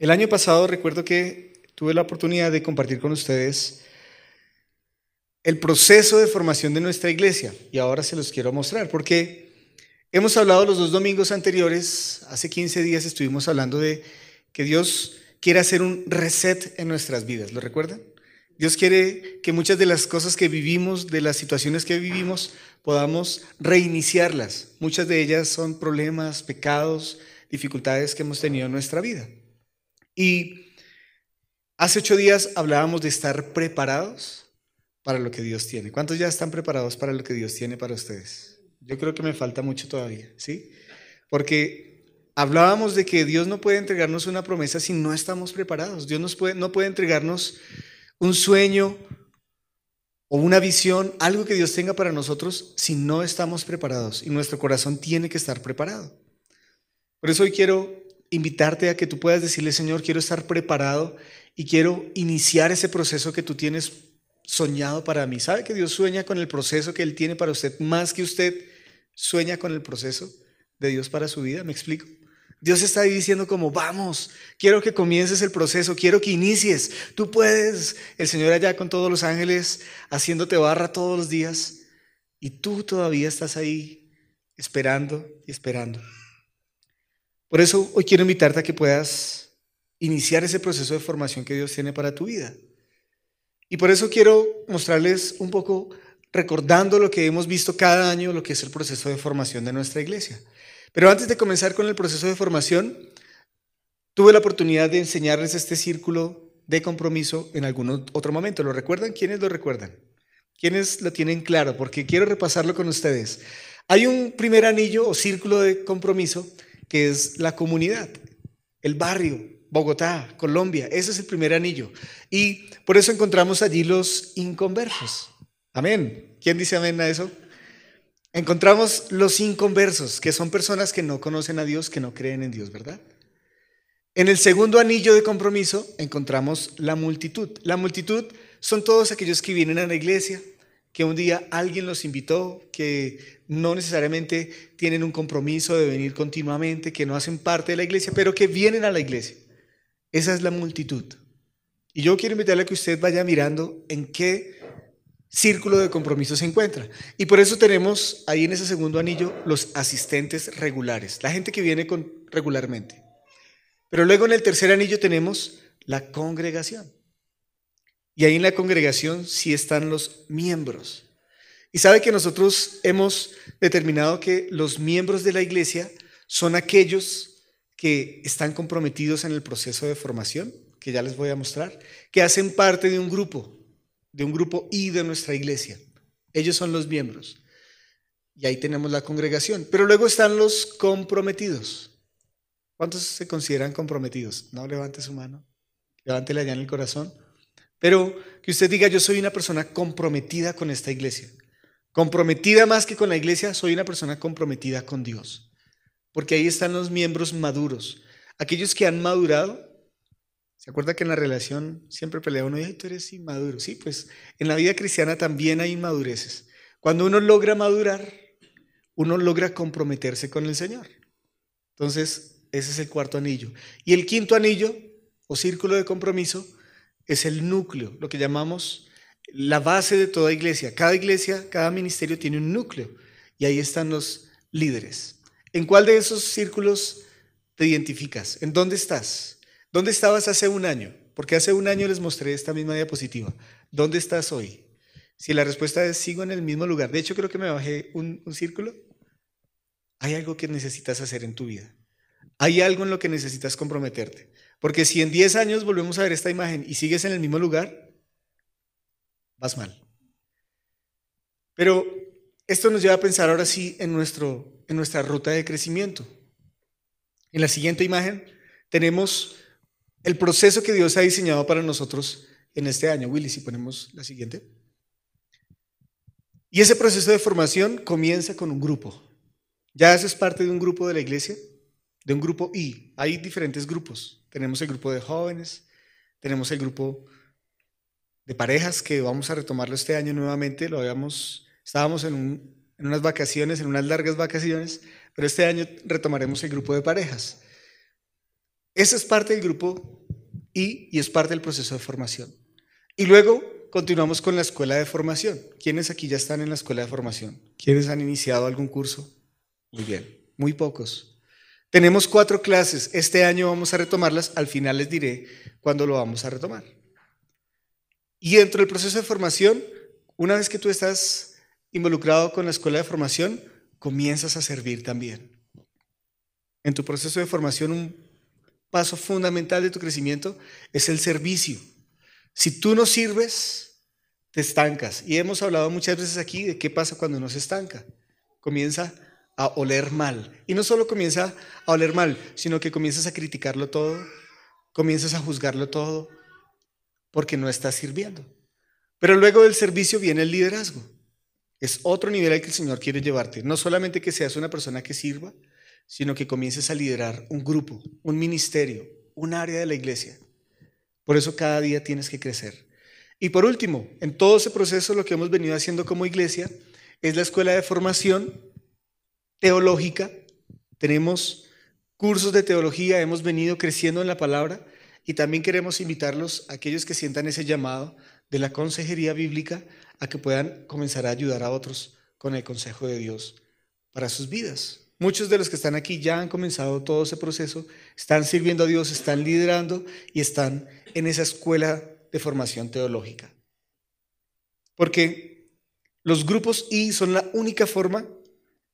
El año pasado recuerdo que tuve la oportunidad de compartir con ustedes el proceso de formación de nuestra iglesia y ahora se los quiero mostrar porque hemos hablado los dos domingos anteriores, hace 15 días estuvimos hablando de que Dios quiere hacer un reset en nuestras vidas, ¿lo recuerdan? Dios quiere que muchas de las cosas que vivimos, de las situaciones que vivimos, podamos reiniciarlas. Muchas de ellas son problemas, pecados, dificultades que hemos tenido en nuestra vida. Y hace ocho días hablábamos de estar preparados para lo que Dios tiene. ¿Cuántos ya están preparados para lo que Dios tiene para ustedes? Yo creo que me falta mucho todavía, ¿sí? Porque hablábamos de que Dios no puede entregarnos una promesa si no estamos preparados. Dios nos puede, no puede entregarnos un sueño o una visión, algo que Dios tenga para nosotros si no estamos preparados. Y nuestro corazón tiene que estar preparado. Por eso hoy quiero invitarte a que tú puedas decirle, Señor, quiero estar preparado y quiero iniciar ese proceso que tú tienes soñado para mí. ¿Sabe que Dios sueña con el proceso que Él tiene para usted más que usted sueña con el proceso de Dios para su vida? ¿Me explico? Dios está ahí diciendo como, vamos, quiero que comiences el proceso, quiero que inicies. Tú puedes, el Señor allá con todos los ángeles haciéndote barra todos los días y tú todavía estás ahí esperando y esperando. Por eso hoy quiero invitarte a que puedas iniciar ese proceso de formación que Dios tiene para tu vida. Y por eso quiero mostrarles un poco, recordando lo que hemos visto cada año, lo que es el proceso de formación de nuestra iglesia. Pero antes de comenzar con el proceso de formación, tuve la oportunidad de enseñarles este círculo de compromiso en algún otro momento. ¿Lo recuerdan? ¿Quiénes lo recuerdan? ¿Quiénes lo tienen claro? Porque quiero repasarlo con ustedes. Hay un primer anillo o círculo de compromiso que es la comunidad, el barrio, Bogotá, Colombia. Ese es el primer anillo. Y por eso encontramos allí los inconversos. Amén. ¿Quién dice amén a eso? Encontramos los inconversos, que son personas que no conocen a Dios, que no creen en Dios, ¿verdad? En el segundo anillo de compromiso encontramos la multitud. La multitud son todos aquellos que vienen a la iglesia, que un día alguien los invitó, que no necesariamente tienen un compromiso de venir continuamente, que no hacen parte de la iglesia, pero que vienen a la iglesia. Esa es la multitud. Y yo quiero invitarle a que usted vaya mirando en qué círculo de compromiso se encuentra. Y por eso tenemos ahí en ese segundo anillo los asistentes regulares, la gente que viene con, regularmente. Pero luego en el tercer anillo tenemos la congregación. Y ahí en la congregación sí están los miembros. Y sabe que nosotros hemos determinado que los miembros de la iglesia son aquellos que están comprometidos en el proceso de formación, que ya les voy a mostrar, que hacen parte de un grupo, de un grupo I de nuestra iglesia. Ellos son los miembros. Y ahí tenemos la congregación. Pero luego están los comprometidos. ¿Cuántos se consideran comprometidos? No levante su mano. Levántela allá en el corazón. Pero que usted diga, yo soy una persona comprometida con esta iglesia. Comprometida más que con la iglesia, soy una persona comprometida con Dios. Porque ahí están los miembros maduros. Aquellos que han madurado. ¿Se acuerda que en la relación siempre pelea uno y tú eres inmaduro? Sí, pues en la vida cristiana también hay inmadureces. Cuando uno logra madurar, uno logra comprometerse con el Señor. Entonces, ese es el cuarto anillo. Y el quinto anillo, o círculo de compromiso, es el núcleo, lo que llamamos la base de toda iglesia. Cada iglesia, cada ministerio tiene un núcleo y ahí están los líderes. ¿En cuál de esos círculos te identificas? ¿En dónde estás? ¿Dónde estabas hace un año? Porque hace un año les mostré esta misma diapositiva. ¿Dónde estás hoy? Si la respuesta es sigo en el mismo lugar, de hecho creo que me bajé un, un círculo, hay algo que necesitas hacer en tu vida. Hay algo en lo que necesitas comprometerte. Porque si en 10 años volvemos a ver esta imagen y sigues en el mismo lugar, vas mal. Pero esto nos lleva a pensar ahora sí en, nuestro, en nuestra ruta de crecimiento. En la siguiente imagen tenemos el proceso que Dios ha diseñado para nosotros en este año. Willy, si ponemos la siguiente. Y ese proceso de formación comienza con un grupo. Ya haces parte de un grupo de la iglesia, de un grupo I. Hay diferentes grupos. Tenemos el grupo de jóvenes, tenemos el grupo de parejas que vamos a retomarlo este año nuevamente. Lo habíamos, estábamos en, unas vacaciones, en unas largas vacaciones, pero este año retomaremos el grupo de parejas. Esa es parte del grupo I y es parte del proceso de formación. Y luego continuamos con la escuela de formación. ¿Quiénes aquí ya están en la escuela de formación? ¿Quiénes han iniciado algún curso? Muy bien, muy pocos. Tenemos cuatro clases. Este año vamos a retomarlas. Al final les diré cuándo lo vamos a retomar. Y dentro del proceso de formación, una vez que tú estás involucrado con la escuela de formación, comienzas a servir también. En tu proceso de formación, un paso fundamental de tu crecimiento es el servicio. Si tú no sirves, te estancas. Y hemos hablado muchas veces aquí de qué pasa cuando uno se estanca. Comienza a oler mal. Y no solo comienza a oler mal, sino que comienzas a criticarlo todo, comienzas a juzgarlo todo, porque no estás sirviendo. Pero luego del servicio viene el liderazgo. Es otro nivel al que el Señor quiere llevarte. No solamente que seas una persona que sirva, sino que comiences a liderar un grupo, un ministerio, un área de la iglesia. Por eso cada día tienes que crecer. Y por último, en todo ese proceso lo que hemos venido haciendo como iglesia es la escuela de formación teológica, tenemos cursos de teología, hemos venido creciendo en la palabra y también queremos invitarlos a aquellos que sientan ese llamado de la consejería bíblica a que puedan comenzar a ayudar a otros con el consejo de Dios para sus vidas. Muchos de los que están aquí ya han comenzado todo ese proceso, están sirviendo a Dios, están liderando y están en esa escuela de formación teológica. Porque los grupos I son la única forma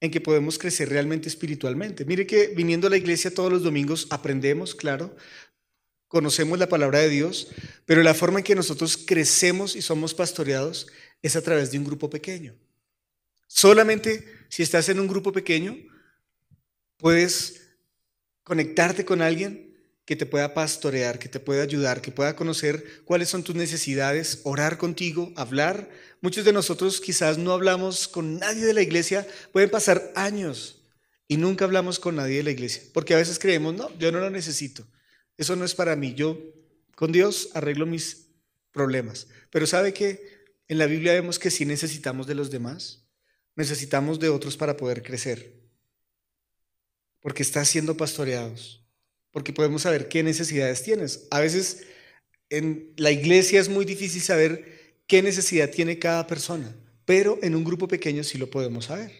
en que podemos crecer realmente espiritualmente. Mire que viniendo a la iglesia todos los domingos aprendemos, claro, conocemos la palabra de Dios, pero la forma en que nosotros crecemos y somos pastoreados es a través de un grupo pequeño. Solamente si estás en un grupo pequeño, puedes conectarte con alguien que te pueda pastorear, que te pueda ayudar, que pueda conocer cuáles son tus necesidades, orar contigo, hablar. Muchos de nosotros quizás no hablamos con nadie de la iglesia, pueden pasar años y nunca hablamos con nadie de la iglesia, porque a veces creemos, no, yo no lo necesito, eso no es para mí, yo con Dios arreglo mis problemas. Pero ¿sabe que en la Biblia vemos que sí necesitamos de los demás? Necesitamos de otros para poder crecer, porque estás siendo pastoreados porque podemos saber qué necesidades tienes. A veces en la iglesia es muy difícil saber qué necesidad tiene cada persona, pero en un grupo pequeño sí lo podemos saber.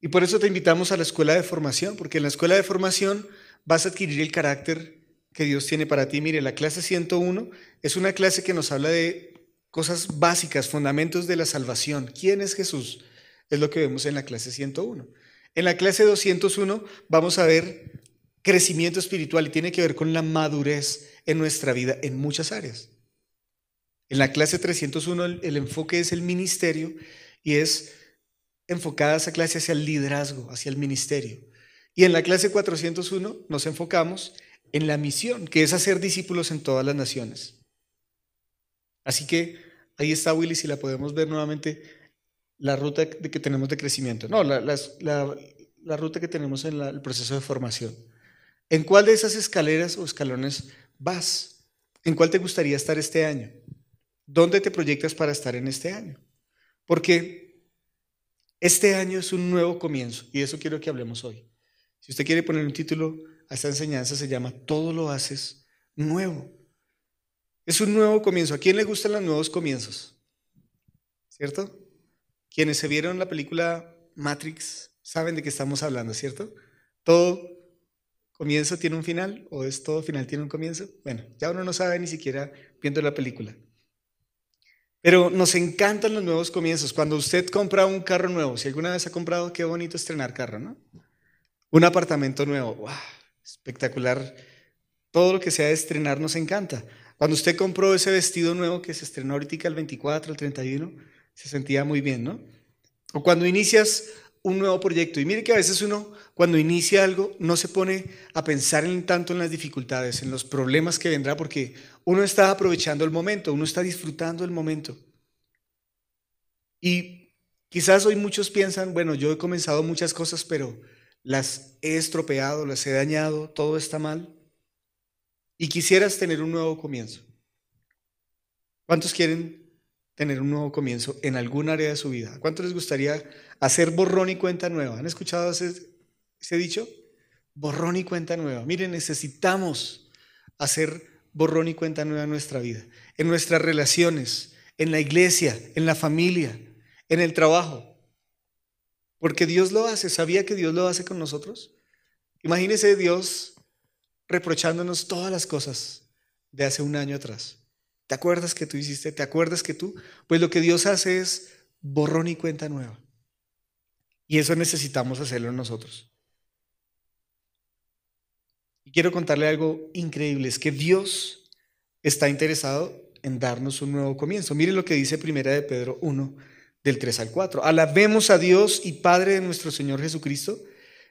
Y por eso te invitamos a la escuela de formación, porque en la escuela de formación vas a adquirir el carácter que Dios tiene para ti. Mire, la clase 101 es una clase que nos habla de cosas básicas, fundamentos de la salvación. ¿Quién es Jesús? Es lo que vemos en la clase 101. En la clase 201 vamos a ver crecimiento espiritual y tiene que ver con la madurez en nuestra vida en muchas áreas. En la clase 301 el, enfoque es el ministerio y es enfocada esa clase hacia el liderazgo, hacia el ministerio. Y en la clase 401 nos enfocamos en la misión, que es hacer discípulos en todas las naciones. Así que ahí está Willy, si la podemos ver nuevamente, la ruta que tenemos de crecimiento. No, la, la, ruta que tenemos en el proceso de formación. ¿En cuál de esas escaleras o escalones vas? ¿En cuál te gustaría estar este año? ¿Dónde te proyectas para estar en este año? Porque este año es un nuevo comienzo y de eso quiero que hablemos hoy. Si usted quiere poner un título a esta enseñanza, se llama Todo lo haces nuevo. Es un nuevo comienzo. ¿A quién le gustan los nuevos comienzos? ¿Cierto? Quienes se vieron la película Matrix saben de qué estamos hablando, ¿cierto? Todo comienzo tiene un final o es todo final tiene un comienzo. Bueno, ya uno no sabe ni siquiera viendo la película. Pero nos encantan los nuevos comienzos. Cuando usted compra un carro nuevo, si alguna vez ha comprado, qué bonito estrenar carro, ¿no? Un apartamento nuevo, wow, espectacular. Todo lo que sea de estrenar nos encanta. Cuando usted compró ese vestido nuevo que se estrenó ahorita el 24, el 31, se sentía muy bien, ¿no? O cuando inicias un nuevo proyecto. Y mire que a veces uno, cuando inicia algo, no se pone a pensar en tanto en las dificultades, en los problemas que vendrá, porque uno está aprovechando el momento, uno está disfrutando el momento. Y quizás hoy muchos piensan, bueno, yo he comenzado muchas cosas, pero las he estropeado, las he dañado, todo está mal. Y quisieras tener un nuevo comienzo. ¿Cuántos quieren tener un nuevo comienzo en algún área de su vida? ¿Cuánto les gustaría hacer borrón y cuenta nueva? ¿Han escuchado ese, dicho? borrón y cuenta nueva. Miren, necesitamos hacer borrón y cuenta nueva en nuestra vida, en nuestras relaciones, en la iglesia, en la familia, en el trabajo. Porque Dios lo hace. ¿Sabía que Dios lo hace con nosotros? Imagínese Dios reprochándonos todas las cosas de hace un año atrás. ¿Te acuerdas que tú hiciste? ¿Te acuerdas que tú? Pues lo que Dios hace es borrón y cuenta nueva. Y eso necesitamos hacerlo nosotros. Y quiero contarle algo increíble, es que Dios está interesado en darnos un nuevo comienzo. Mire lo que dice Primera de Pedro 1, del 3 al 4. Alabemos a Dios y Padre de nuestro Señor Jesucristo,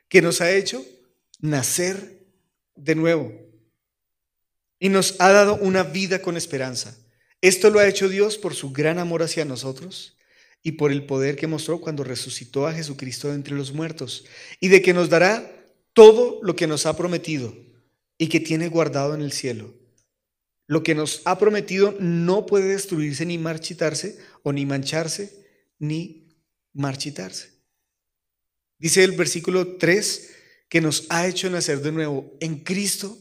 que nos ha hecho nacer de nuevo y nos ha dado una vida con esperanza. Esto lo ha hecho Dios por su gran amor hacia nosotros y por el poder que mostró cuando resucitó a Jesucristo de entre los muertos, y de que nos dará todo lo que nos ha prometido y que tiene guardado en el cielo. Lo que nos ha prometido no puede destruirse ni marchitarse o ni mancharse ni marchitarse. Dice el versículo 3 que nos ha hecho nacer de nuevo en Cristo.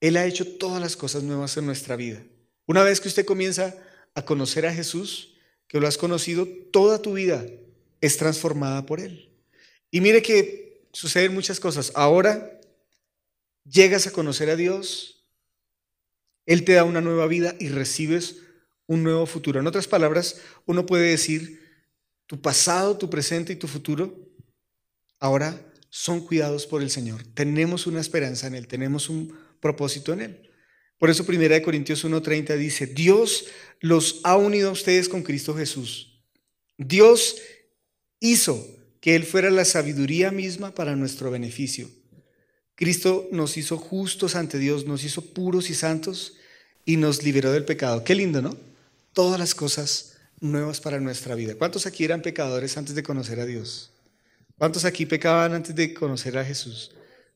Él ha hecho todas las cosas nuevas en nuestra vida. Una vez que usted comienza a conocer a Jesús, que lo has conocido, toda tu vida es transformada por Él. Y mire que suceden muchas cosas. Ahora llegas a conocer a Dios, Él te da una nueva vida y recibes un nuevo futuro. En otras palabras, uno puede decir, tu pasado, tu presente y tu futuro ahora son cuidados por el Señor. Tenemos una esperanza en Él, tenemos un propósito en Él. Por eso 1 Corintios 1:30 dice, Dios los ha unido a ustedes con Cristo Jesús. Dios hizo que Él fuera la sabiduría misma para nuestro beneficio. Cristo nos hizo justos ante Dios, nos hizo puros y santos y nos liberó del pecado. Qué lindo, ¿no? Todas las cosas nuevas para nuestra vida. ¿Cuántos aquí eran pecadores antes de conocer a Dios? ¿Cuántos aquí pecaban antes de conocer a Jesús?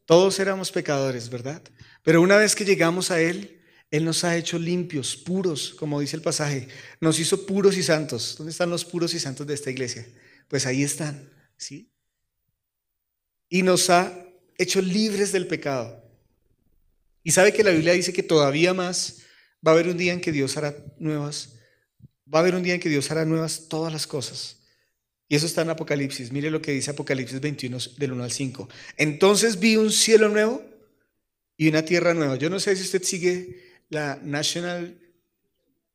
Todos éramos pecadores, ¿verdad? Pero una vez que llegamos a Él, Él nos ha hecho limpios, puros, como dice el pasaje. Nos hizo puros y santos. ¿Dónde están los puros y santos de esta iglesia? Pues ahí están, ¿sí? Y nos ha hecho libres del pecado. Y sabe que la Biblia dice que todavía más va a haber un día en que Dios hará nuevas, va a haber un día en que Dios hará nuevas todas las cosas. Y eso está en Apocalipsis. Mire lo que dice Apocalipsis 21 del 1 al 5. Entonces vi un cielo nuevo y una tierra nueva. Yo no sé si usted sigue la National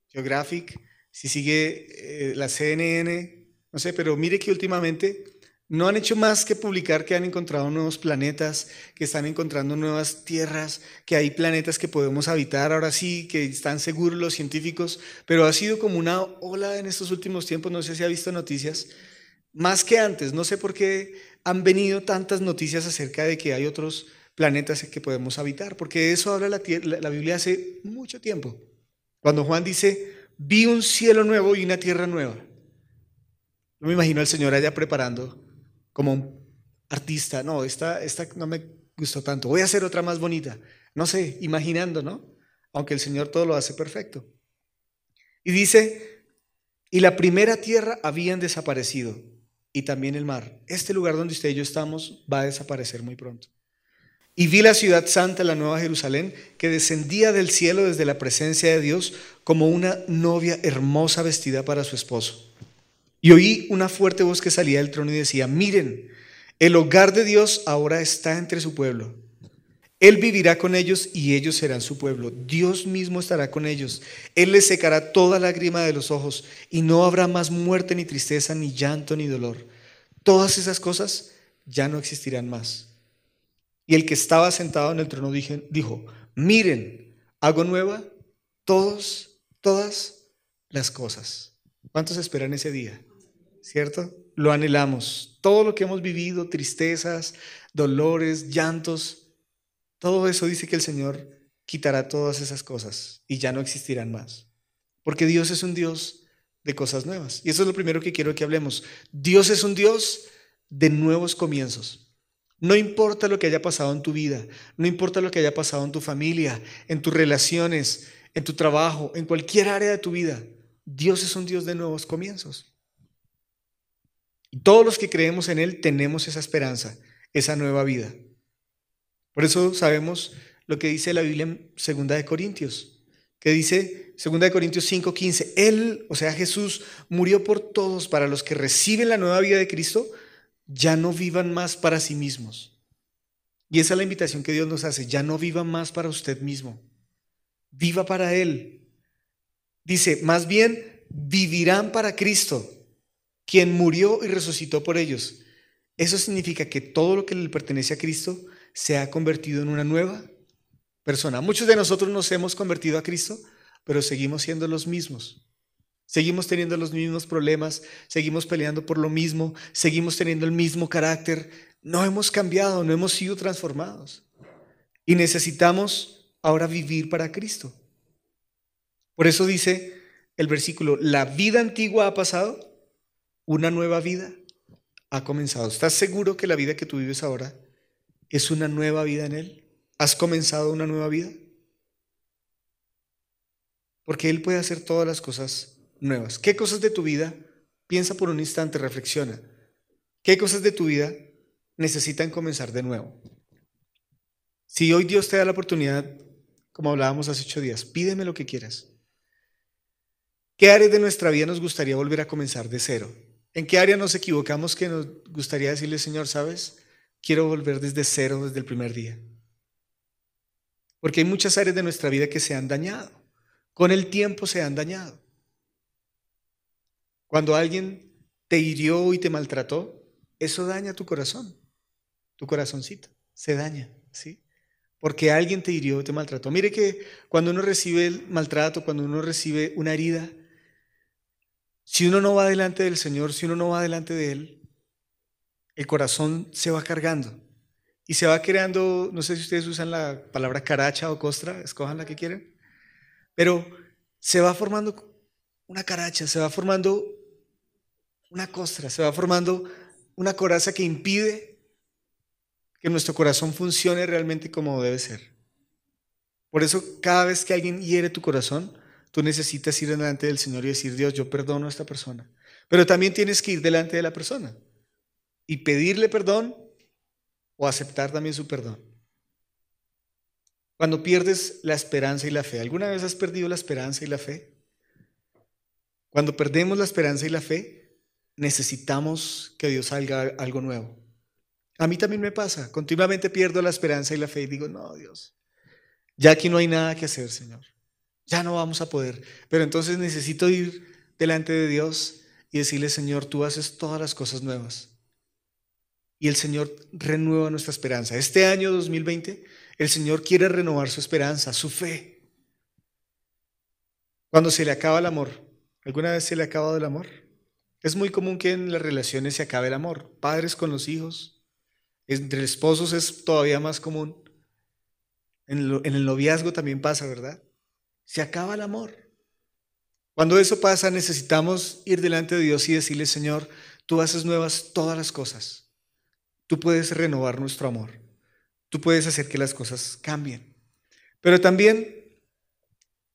Geographic, si sigue eh, la CNN, no sé, pero mire que últimamente no han hecho más que publicar que han encontrado nuevos planetas, que están encontrando nuevas tierras, que hay planetas que podemos habitar ahora sí, que están seguros los científicos, pero ha sido como una ola en estos últimos tiempos, no sé si ha visto noticias, más que antes. No sé por qué han venido tantas noticias acerca de que hay otros planetas que podemos habitar, porque eso habla la, Biblia hace mucho tiempo. Cuando Juan dice, vi un cielo nuevo y una tierra nueva. No me imagino al Señor allá preparando como un artista, no, esta, esta no me gustó tanto, voy a hacer otra más bonita. No sé, imaginando, ¿no? Aunque el Señor todo lo hace perfecto. Y dice, y la primera tierra habían desaparecido y también el mar. Este lugar donde usted y yo estamos va a desaparecer muy pronto. Y vi la ciudad santa, la nueva Jerusalén, que descendía del cielo desde la presencia de Dios como una novia hermosa vestida para su esposo. Y oí una fuerte voz que salía del trono y decía, miren, el hogar de Dios ahora está entre su pueblo. Él vivirá con ellos y ellos serán su pueblo. Dios mismo estará con ellos. Él les secará toda lágrima de los ojos y no habrá más muerte ni tristeza, ni llanto, ni dolor. Todas esas cosas ya no existirán más. Y el que estaba sentado en el trono dijo, miren, hago nueva todos, todas las cosas. ¿Cuántos esperan ese día? ¿Cierto? Lo anhelamos. Todo lo que hemos vivido, tristezas, dolores, llantos, todo eso dice que el Señor quitará todas esas cosas y ya no existirán más. Porque Dios es un Dios de cosas nuevas. Y eso es lo primero que quiero que hablemos. Dios es un Dios de nuevos comienzos. No importa lo que haya pasado en tu vida, no importa lo que haya pasado en tu familia, en tus relaciones, en tu trabajo, en cualquier área de tu vida, Dios es un Dios de nuevos comienzos. Y todos los que creemos en Él tenemos esa esperanza, esa nueva vida. Por eso sabemos lo que dice la Biblia en 2 de Corintios, que dice 2 de Corintios 5:15, Él, o sea, Jesús, murió por todos para los que reciben la nueva vida de Cristo, ya no vivan más para sí mismos. Y esa es la invitación que Dios nos hace, ya no viva más para usted mismo, viva para Él. Dice, más bien vivirán para Cristo, quien murió y resucitó por ellos. Eso significa que todo lo que le pertenece a Cristo se ha convertido en una nueva persona. Muchos de nosotros nos hemos convertido a Cristo, pero seguimos siendo los mismos. Seguimos teniendo los mismos problemas, seguimos peleando por lo mismo, seguimos teniendo el mismo carácter. No hemos cambiado, no hemos sido transformados. Y necesitamos ahora vivir para Cristo. Por eso dice el versículo, la vida antigua ha pasado, una nueva vida ha comenzado. ¿Estás seguro que la vida que tú vives ahora es una nueva vida en Él? ¿Has comenzado una nueva vida? Porque Él puede hacer todas las cosas nuevas. ¿Qué cosas de tu vida? Piensa por un instante, reflexiona. ¿Qué cosas de tu vida necesitan comenzar de nuevo? Si hoy Dios te da la oportunidad, como hablábamos hace ocho días, pídeme lo que quieras. ¿Qué áreas de nuestra vida nos gustaría volver a comenzar de cero? ¿En qué área nos equivocamos que nos gustaría decirle, Señor, sabes, quiero volver desde cero, desde el primer día? Porque hay muchas áreas de nuestra vida que se han dañado. Con el tiempo se han dañado. Cuando alguien te hirió y te maltrató, eso daña tu corazón, tu corazoncito, se daña, ¿sí? Porque alguien te hirió, te maltrató. Mire que cuando uno recibe el maltrato, cuando uno recibe una herida, si uno no va delante del Señor, si uno no va delante de Él, el corazón se va cargando y se va creando, no sé si ustedes usan la palabra caracha o costra, escojan la que quieran, pero se va formando una caracha, se va formando una costra, se va formando una coraza que impide que nuestro corazón funcione realmente como debe ser. Por eso cada vez que alguien hiere tu corazón, Tú necesitas ir delante del Señor y decir, Dios, yo perdono a esta persona. Pero también tienes que ir delante de la persona y pedirle perdón o aceptar también su perdón. Cuando pierdes la esperanza y la fe, ¿alguna vez has perdido la esperanza y la fe? Cuando perdemos la esperanza y la fe, necesitamos que Dios salga algo nuevo. A mí también me pasa, continuamente pierdo la esperanza y la fe y digo, no, Dios, ya aquí no hay nada que hacer, Señor ya no vamos a poder. Pero entonces necesito ir delante de Dios y decirle, Señor, tú haces todas las cosas nuevas. Y el Señor renueva nuestra esperanza. Este año 2020, el Señor quiere renovar su esperanza, su fe. Cuando se le acaba el amor, ¿alguna vez se le ha acabado el amor? Es muy común que en las relaciones se acabe el amor. Padres con los hijos, entre esposos es todavía más común. En, en el noviazgo también pasa, ¿verdad? se acaba el amor. Cuando eso pasa, necesitamos ir delante de Dios y decirle, Señor, tú haces nuevas todas las cosas. Tú puedes renovar nuestro amor. Tú puedes hacer que las cosas cambien. Pero también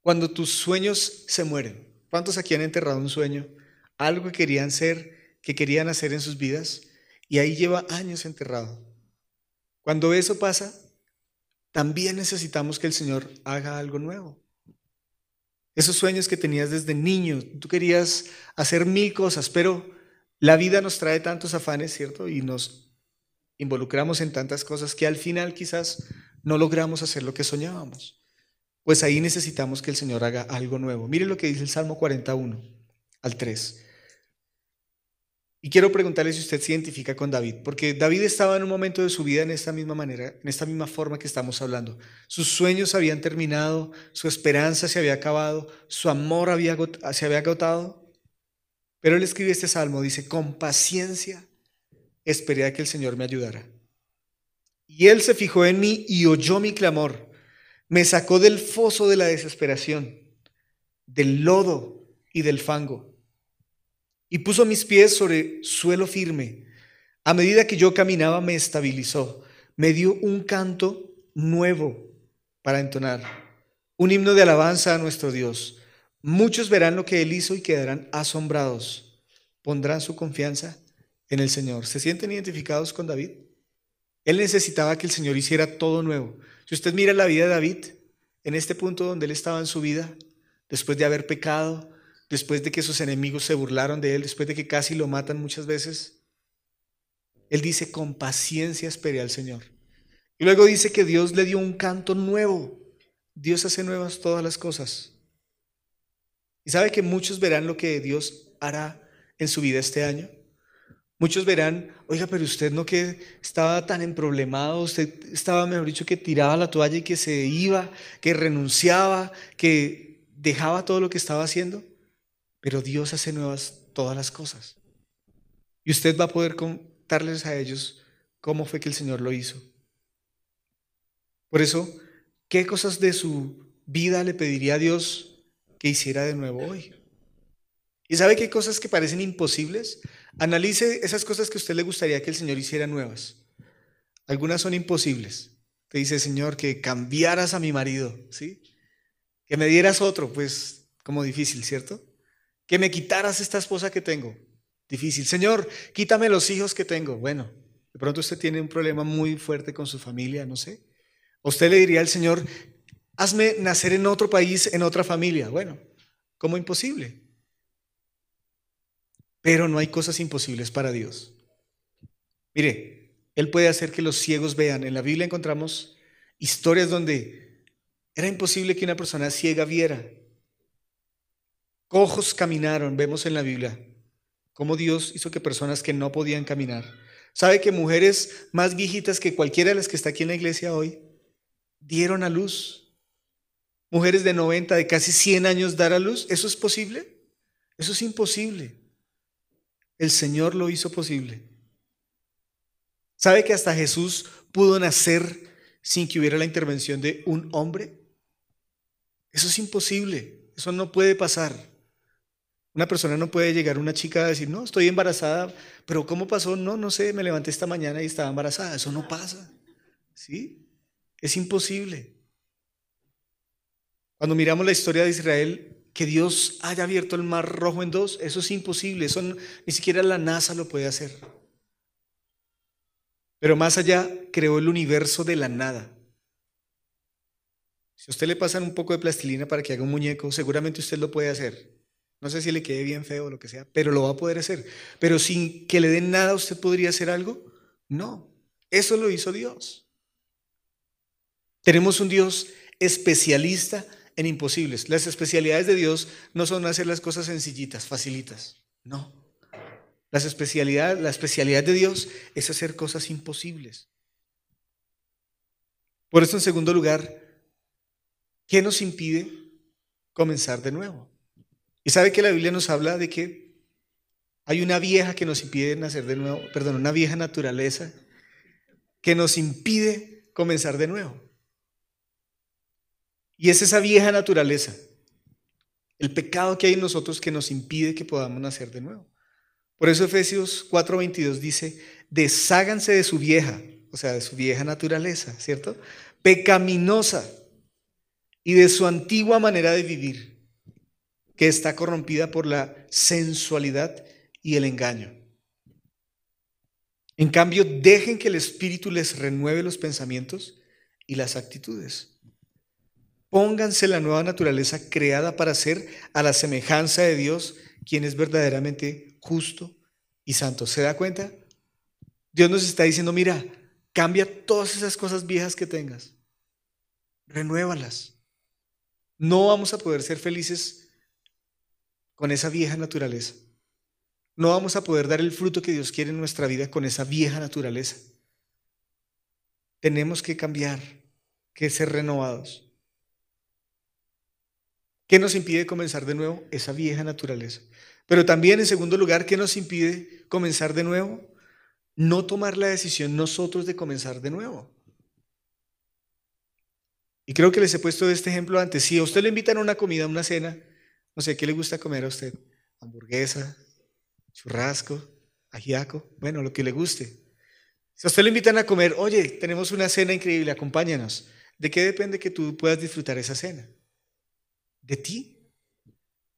cuando tus sueños se mueren. ¿Cuántos aquí han enterrado un sueño? Algo que querían ser, que querían hacer en sus vidas y ahí lleva años enterrado. Cuando eso pasa, también necesitamos que el Señor haga algo nuevo. Esos sueños que tenías desde niño, tú querías hacer mil cosas, pero la vida nos trae tantos afanes, ¿cierto? Y nos involucramos en tantas cosas que al final quizás no logramos hacer lo que soñábamos. Pues ahí necesitamos que el Señor haga algo nuevo. Mire lo que dice el Salmo 41 al 3. Y quiero preguntarle si usted se identifica con David, porque David estaba en un momento de su vida en esta misma manera, en esta misma forma que estamos hablando. Sus sueños habían terminado, su esperanza se había acabado, su amor se había agotado. Pero él escribe este salmo, dice, con paciencia esperé a que el Señor me ayudara. Y él se fijó en mí y oyó mi clamor. Me sacó del foso de la desesperación, del lodo y del fango y puso mis pies sobre suelo firme. A medida que yo caminaba me estabilizó, me dio un canto nuevo para entonar, un himno de alabanza a nuestro Dios. Muchos verán lo que Él hizo y quedarán asombrados. Pondrán su confianza en el Señor. ¿Se sienten identificados con David? Él necesitaba que el Señor hiciera todo nuevo. Si usted mira la vida de David, en este punto donde él estaba en su vida, después de haber pecado, después de que sus enemigos se burlaron de él, después de que casi lo matan muchas veces, él dice, con paciencia esperé al Señor. Y luego dice que Dios le dio un canto nuevo. Dios hace nuevas todas las cosas. Y sabe que muchos verán lo que Dios hará en su vida este año. Muchos verán, oiga, pero usted no que estaba tan emproblemado, usted estaba, mejor dicho, que tiraba la toalla y que se iba, que renunciaba, que dejaba todo lo que estaba haciendo. Pero Dios hace nuevas todas las cosas. Y usted va a poder contarles a ellos cómo fue que el Señor lo hizo. Por eso, ¿qué cosas de su vida le pediría a Dios que hiciera de nuevo hoy? ¿Y sabe qué cosas que parecen imposibles? Analice esas cosas que a usted le gustaría que el Señor hiciera nuevas. Algunas son imposibles. Te dice, Señor, que cambiaras a mi marido, ¿sí? Que me dieras otro, pues como difícil, ¿cierto? Que me quitaras esta esposa que tengo, difícil. Señor, quítame los hijos que tengo. Bueno, de pronto usted tiene un problema muy fuerte con su familia, no sé. Usted le diría al Señor, hazme nacer en otro país, en otra familia. Bueno, como imposible. Pero no hay cosas imposibles para Dios. Mire, Él puede hacer que los ciegos vean. En la Biblia encontramos historias donde era imposible que una persona ciega viera. Cojos caminaron, vemos en la Biblia cómo Dios hizo que personas que no podían caminar. ¿Sabe que mujeres más viejitas que cualquiera de las que está aquí en la iglesia hoy dieron a luz? Mujeres de 90, de casi 100 años dar a luz. ¿Eso es posible? Eso es imposible. El Señor lo hizo posible. ¿Sabe que hasta Jesús pudo nacer sin que hubiera la intervención de un hombre? Eso es imposible. Eso no puede pasar. Una persona no puede llegar una chica a decir, no, estoy embarazada, pero ¿cómo pasó? No, no sé, me levanté esta mañana y estaba embarazada. Eso no pasa. ¿Sí? Es imposible. Cuando miramos la historia de Israel, que Dios haya abierto el mar rojo en dos, eso es imposible, eso ni siquiera la NASA lo puede hacer. Pero más allá, creó el universo de la nada. Si a usted le pasan un poco de plastilina para que haga un muñeco, seguramente usted lo puede hacer. No sé si le quede bien feo o lo que sea, pero lo va a poder hacer. Pero sin que le den nada, ¿usted podría hacer algo? No, eso lo hizo Dios. Tenemos un Dios especialista en imposibles. Las especialidades de Dios no son hacer las cosas sencillitas, facilitas. No. Las especialidades, la especialidad de Dios es hacer cosas imposibles. Por eso, en segundo lugar, ¿qué nos impide comenzar de nuevo? Y sabe que la Biblia nos habla de que hay una vieja que nos impide nacer de nuevo, perdón, una vieja naturaleza que nos impide comenzar de nuevo. Y es esa vieja naturaleza, el pecado que hay en nosotros que nos impide que podamos nacer de nuevo. Por eso Efesios 4:22 dice, desháganse de su vieja, o sea, de su vieja naturaleza, ¿cierto? Pecaminosa y de su antigua manera de vivir, que está corrompida por la sensualidad y el engaño. En cambio, dejen que el Espíritu les renueve los pensamientos y las actitudes. Pónganse la nueva naturaleza creada para ser a la semejanza de Dios, quien es verdaderamente justo y santo. ¿Se da cuenta? Dios nos está diciendo, mira, cambia todas esas cosas viejas que tengas. Renuévalas. No vamos a poder ser felices con esa vieja naturaleza. No vamos a poder dar el fruto que Dios quiere en nuestra vida con esa vieja naturaleza. Tenemos que cambiar, que ser renovados. ¿Qué nos impide comenzar de nuevo? Esa vieja naturaleza. Pero también, en segundo lugar, ¿qué nos impide comenzar de nuevo? No tomar la decisión nosotros de comenzar de nuevo. Y creo que les he puesto este ejemplo antes. Si a usted le invitan a una comida, a una cena, no sé, ¿qué le gusta comer a usted? Hamburguesa, churrasco, ajiaco, bueno, lo que le guste. Si a usted le invitan a comer, oye, tenemos una cena increíble, acompáñanos. ¿De qué depende que tú puedas disfrutar esa cena? de ti.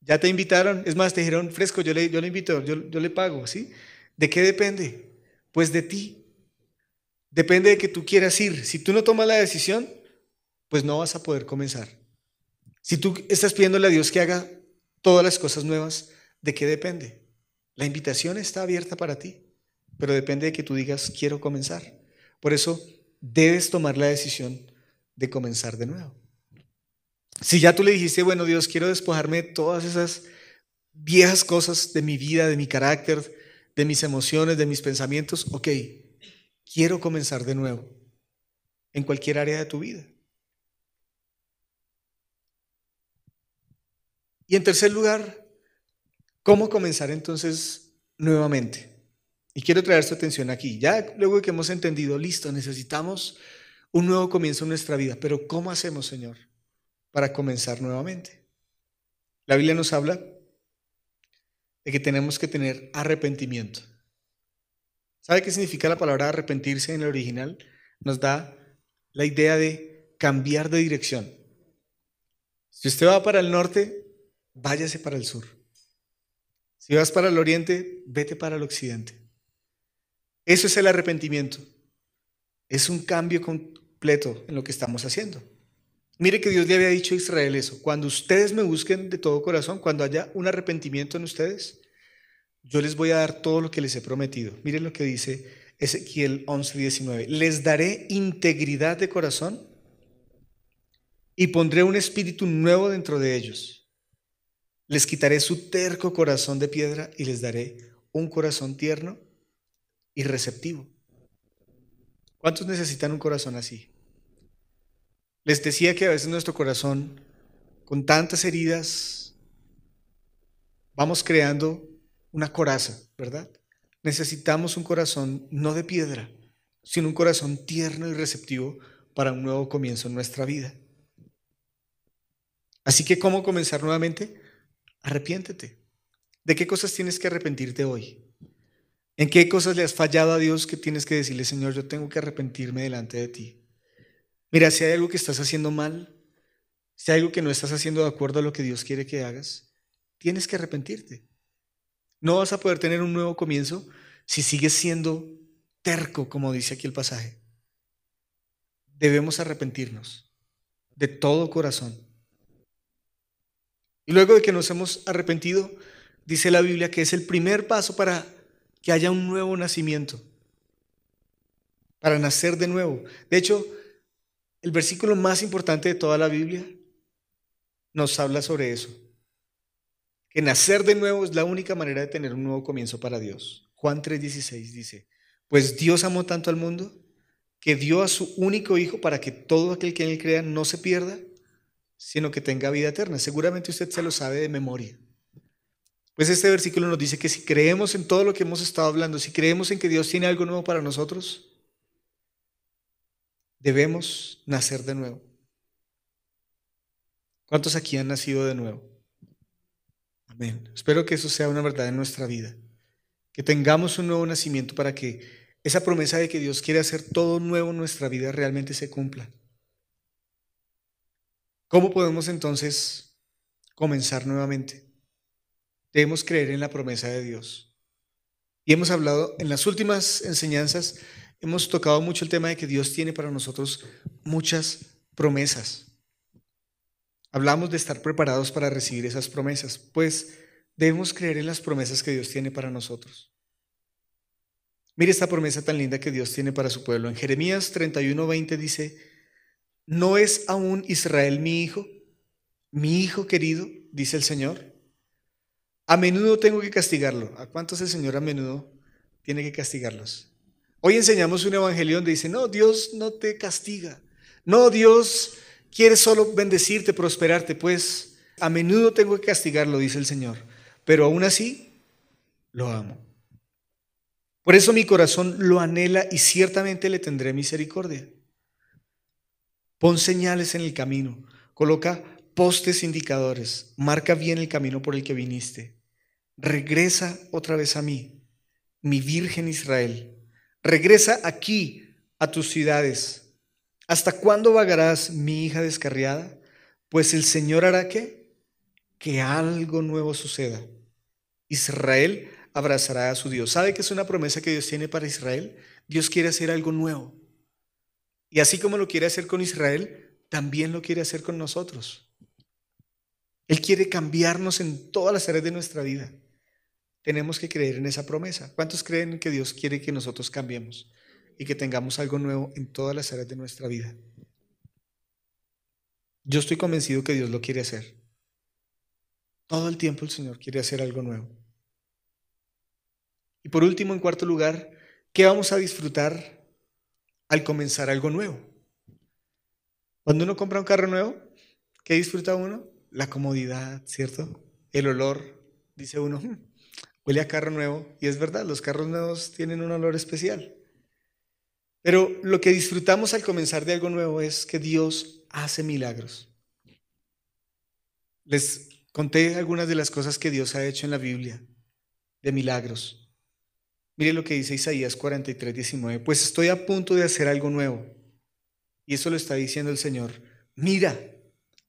Ya te invitaron, es más, te dijeron, fresco, yo le, yo invito, yo, yo le pago, ¿sí? ¿De qué depende? Pues de ti. depende de que tú quieras ir. Si tú no tomas la decisión, pues no vas a poder comenzar. Si tú estás pidiéndole a Dios que haga todas las cosas nuevas, ¿de qué depende? La invitación está abierta para ti, pero depende de que tú digas, quiero comenzar. Por eso debes tomar la decisión de comenzar de nuevo. Si ya tú le dijiste, bueno Dios, quiero despojarme de todas esas viejas cosas de mi vida, de mi carácter, de mis emociones, de mis pensamientos, ok, quiero comenzar de nuevo en cualquier área de tu vida. Y en tercer lugar, ¿cómo comenzar entonces nuevamente? Y quiero traer su atención aquí. Ya luego que hemos entendido, listo, necesitamos un nuevo comienzo en nuestra vida, pero ¿cómo hacemos, Señor, para comenzar nuevamente? La Biblia nos habla de que tenemos que tener arrepentimiento. ¿Sabe qué significa la palabra arrepentirse en el original? Nos da la idea de cambiar de dirección. Si usted va para el norte, váyase para el sur. Si vas para el oriente, vete para el occidente. Eso es el arrepentimiento. Es un cambio completo en lo que estamos haciendo. Mire que Dios le había dicho a Israel eso. Cuando ustedes me busquen de todo corazón, cuando haya un arrepentimiento en ustedes, yo les voy a dar todo lo que les he prometido. Mire lo que dice Ezequiel 11, 19. Les daré integridad de corazón y pondré un espíritu nuevo dentro de ellos. Les quitaré su terco corazón de piedra y les daré un corazón tierno y receptivo. ¿Cuántos necesitan un corazón así? Les decía que a veces nuestro corazón, con tantas heridas, vamos creando una coraza, ¿verdad? Necesitamos un corazón no de piedra, sino un corazón tierno y receptivo para un nuevo comienzo en nuestra vida. Así que, ¿cómo comenzar nuevamente? Arrepiéntete. ¿De qué cosas tienes que arrepentirte hoy? ¿En qué cosas le has fallado a Dios que tienes que decirle, Señor, yo tengo que arrepentirme delante de ti? Mira, si hay algo que estás haciendo mal, si hay algo que no estás haciendo de acuerdo a lo que Dios quiere que hagas, tienes que arrepentirte. No vas a poder tener un nuevo comienzo si sigues siendo terco, como dice aquí el pasaje. Debemos arrepentirnos de todo corazón. Y luego de que nos hemos arrepentido, dice la Biblia que es el primer paso para que haya un nuevo nacimiento, para nacer de nuevo. De hecho, el versículo más importante de toda la Biblia nos habla sobre eso. Que nacer de nuevo es la única manera de tener un nuevo comienzo para Dios. Juan 3:16 dice, pues Dios amó tanto al mundo que dio a su único Hijo para que todo aquel que en él crea no se pierda, sino que tenga vida eterna. Seguramente usted se lo sabe de memoria. Pues este versículo nos dice que si creemos en todo lo que hemos estado hablando, si creemos en que Dios tiene algo nuevo para nosotros, Debemos nacer de nuevo. ¿Cuántos aquí han nacido de nuevo? Amén. Espero que eso sea una verdad en nuestra vida. Que tengamos un nuevo nacimiento para que esa promesa de que Dios quiere hacer todo nuevo en nuestra vida realmente se cumpla. ¿Cómo podemos entonces comenzar nuevamente? Debemos creer en la promesa de Dios. Y hemos hablado en las últimas enseñanzas hemos tocado mucho el tema de que Dios tiene para nosotros muchas promesas. Hablamos de estar preparados para recibir esas promesas, pues debemos creer en las promesas que Dios tiene para nosotros. Mire esta promesa tan linda que Dios tiene para su pueblo. En Jeremías 31, 20 dice, ¿no es aún Israel mi hijo? Mi hijo querido, dice el Señor. A menudo tengo que castigarlo. ¿A cuántos el Señor a menudo tiene que castigarlos? Hoy enseñamos un evangelio donde dice, no, Dios no te castiga. No, Dios quiere solo bendecirte, prosperarte. Pues a menudo tengo que castigarlo, dice el Señor. Pero aún así, lo amo. Por eso mi corazón lo anhela y ciertamente le tendré misericordia. Pon señales en el camino, coloca postes indicadores, marca bien el camino por el que viniste. Regresa otra vez a mí, mi Virgen Israel Regresa aquí a tus ciudades. ¿Hasta cuándo vagarás, mi hija descarriada? Pues el Señor hará que que algo nuevo suceda. Israel abrazará a su Dios. ¿Sabe que es una promesa que Dios tiene para Israel? Dios quiere hacer algo nuevo. Y así como lo quiere hacer con Israel, también lo quiere hacer con nosotros. Él quiere cambiarnos en todas las áreas de nuestra vida. Tenemos que creer en esa promesa. ¿Cuántos creen que Dios quiere que nosotros cambiemos y que tengamos algo nuevo en todas las áreas de nuestra vida? Yo estoy convencido que Dios lo quiere hacer. Todo el tiempo el Señor quiere hacer algo nuevo. Y por último, en cuarto lugar, ¿qué vamos a disfrutar al comenzar algo nuevo? Cuando uno compra un carro nuevo, ¿qué disfruta uno? La comodidad, ¿cierto? El olor. Dice uno, hmm, huele a carro nuevo. Y es verdad, los carros nuevos tienen un olor especial. Pero lo que disfrutamos al comenzar de algo nuevo es que Dios hace milagros. Les conté algunas de las cosas que Dios ha hecho en la Biblia, de milagros. Mire lo que dice Isaías 43, 19. Pues estoy a punto de hacer algo nuevo. Y eso lo está diciendo el Señor. Mira,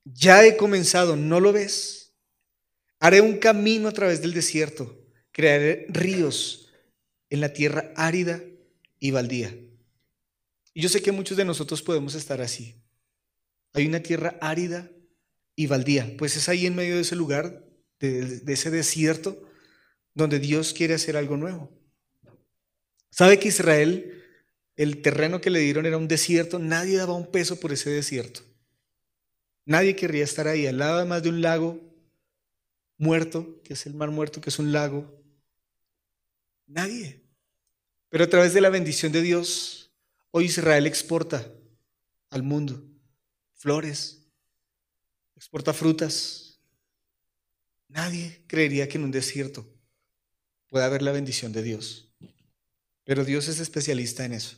ya he comenzado, ¿no lo ves? Haré un camino a través del desierto, crearé ríos en la tierra árida y baldía. Y yo sé que muchos de nosotros podemos estar así. Hay una tierra árida y baldía. Pues es ahí en medio de ese lugar, de, ese desierto, donde Dios quiere hacer algo nuevo. ¿Sabe que Israel, el terreno que le dieron era un desierto? Nadie daba un peso por ese desierto. Nadie querría estar ahí, al lado además de un lago muerto, que es el mar muerto, que es un lago. Nadie. Pero a través de la bendición de Dios, hoy Israel exporta al mundo flores, exporta frutas. Nadie creería que en un desierto pueda haber la bendición de Dios. Pero Dios es especialista en eso.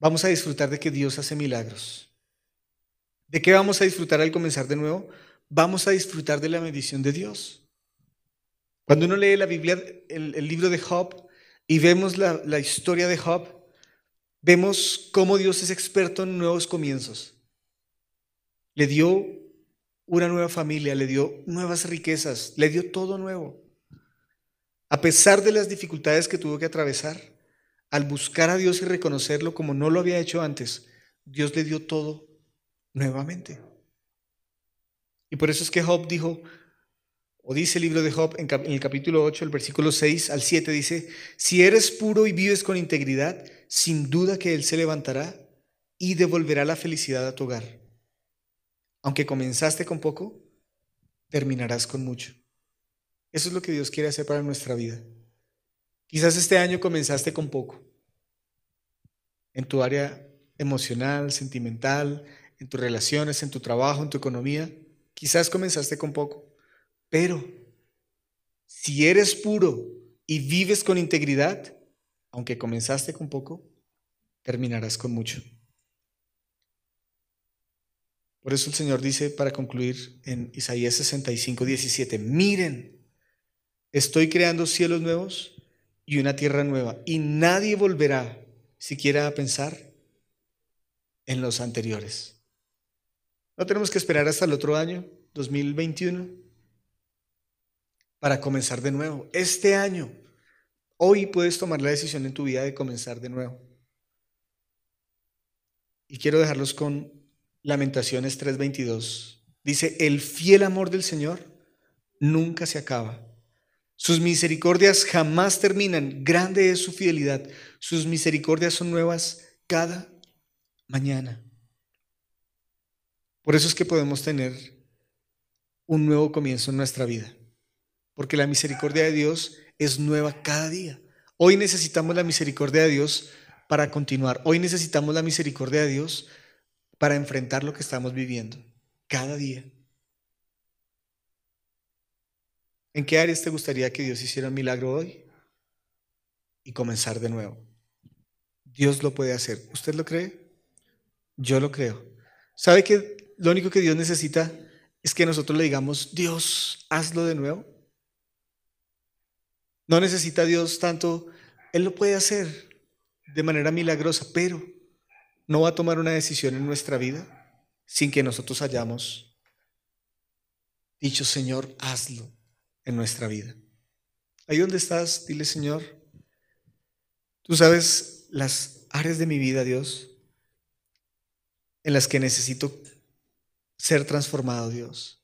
Vamos a disfrutar de que Dios hace milagros. ¿De qué vamos a disfrutar al comenzar de nuevo? Vamos a disfrutar de la bendición de Dios. Cuando uno lee la Biblia, el, libro de Job, y vemos la, la historia de Job, vemos cómo Dios es experto en nuevos comienzos. Le dio una nueva familia, le dio nuevas riquezas, le dio todo nuevo. A pesar de las dificultades que tuvo que atravesar, al buscar a Dios y reconocerlo como no lo había hecho antes, Dios le dio todo nuevamente. Y por eso es que Job dijo, o dice el libro de Job en, el capítulo 8, el versículo 6 al 7, dice, si eres puro y vives con integridad, sin duda que Él se levantará y devolverá la felicidad a tu hogar. Aunque comenzaste con poco, terminarás con mucho. Eso es lo que Dios quiere hacer para nuestra vida. Quizás este año comenzaste con poco. En tu área emocional, sentimental, en tus relaciones, en tu trabajo, en tu economía. Quizás comenzaste con poco. Pero si eres puro y vives con integridad, aunque comenzaste con poco, terminarás con mucho. Por eso el Señor dice, para concluir, en Isaías 65, 17, miren, estoy creando cielos nuevos y una tierra nueva, y nadie volverá siquiera a pensar en los anteriores. No tenemos que esperar hasta el otro año, 2021, para comenzar de nuevo. Este año Hoy puedes tomar la decisión en tu vida de comenzar de nuevo. Y quiero dejarlos con Lamentaciones 3:22. Dice, el fiel amor del Señor nunca se acaba. Sus misericordias jamás terminan. Grande es su fidelidad. Sus misericordias son nuevas cada mañana. Por eso es que podemos tener un nuevo comienzo en nuestra vida. Porque la misericordia de Dios es nueva cada día. Hoy necesitamos la misericordia de Dios para continuar. Hoy necesitamos la misericordia de Dios para enfrentar lo que estamos viviendo cada día. ¿En qué áreas te gustaría que Dios hiciera un milagro hoy? Y comenzar de nuevo. Dios lo puede hacer. ¿Usted lo cree? Yo lo creo. ¿Sabe que lo único que Dios necesita es que nosotros le digamos, Dios, hazlo de nuevo? No necesita Dios tanto, Él lo puede hacer de manera milagrosa, pero no va a tomar una decisión en nuestra vida sin que nosotros hayamos dicho, Señor, hazlo en nuestra vida. Ahí donde estás, dile, Señor, tú sabes las áreas de mi vida, Dios, en las que necesito ser transformado, Dios.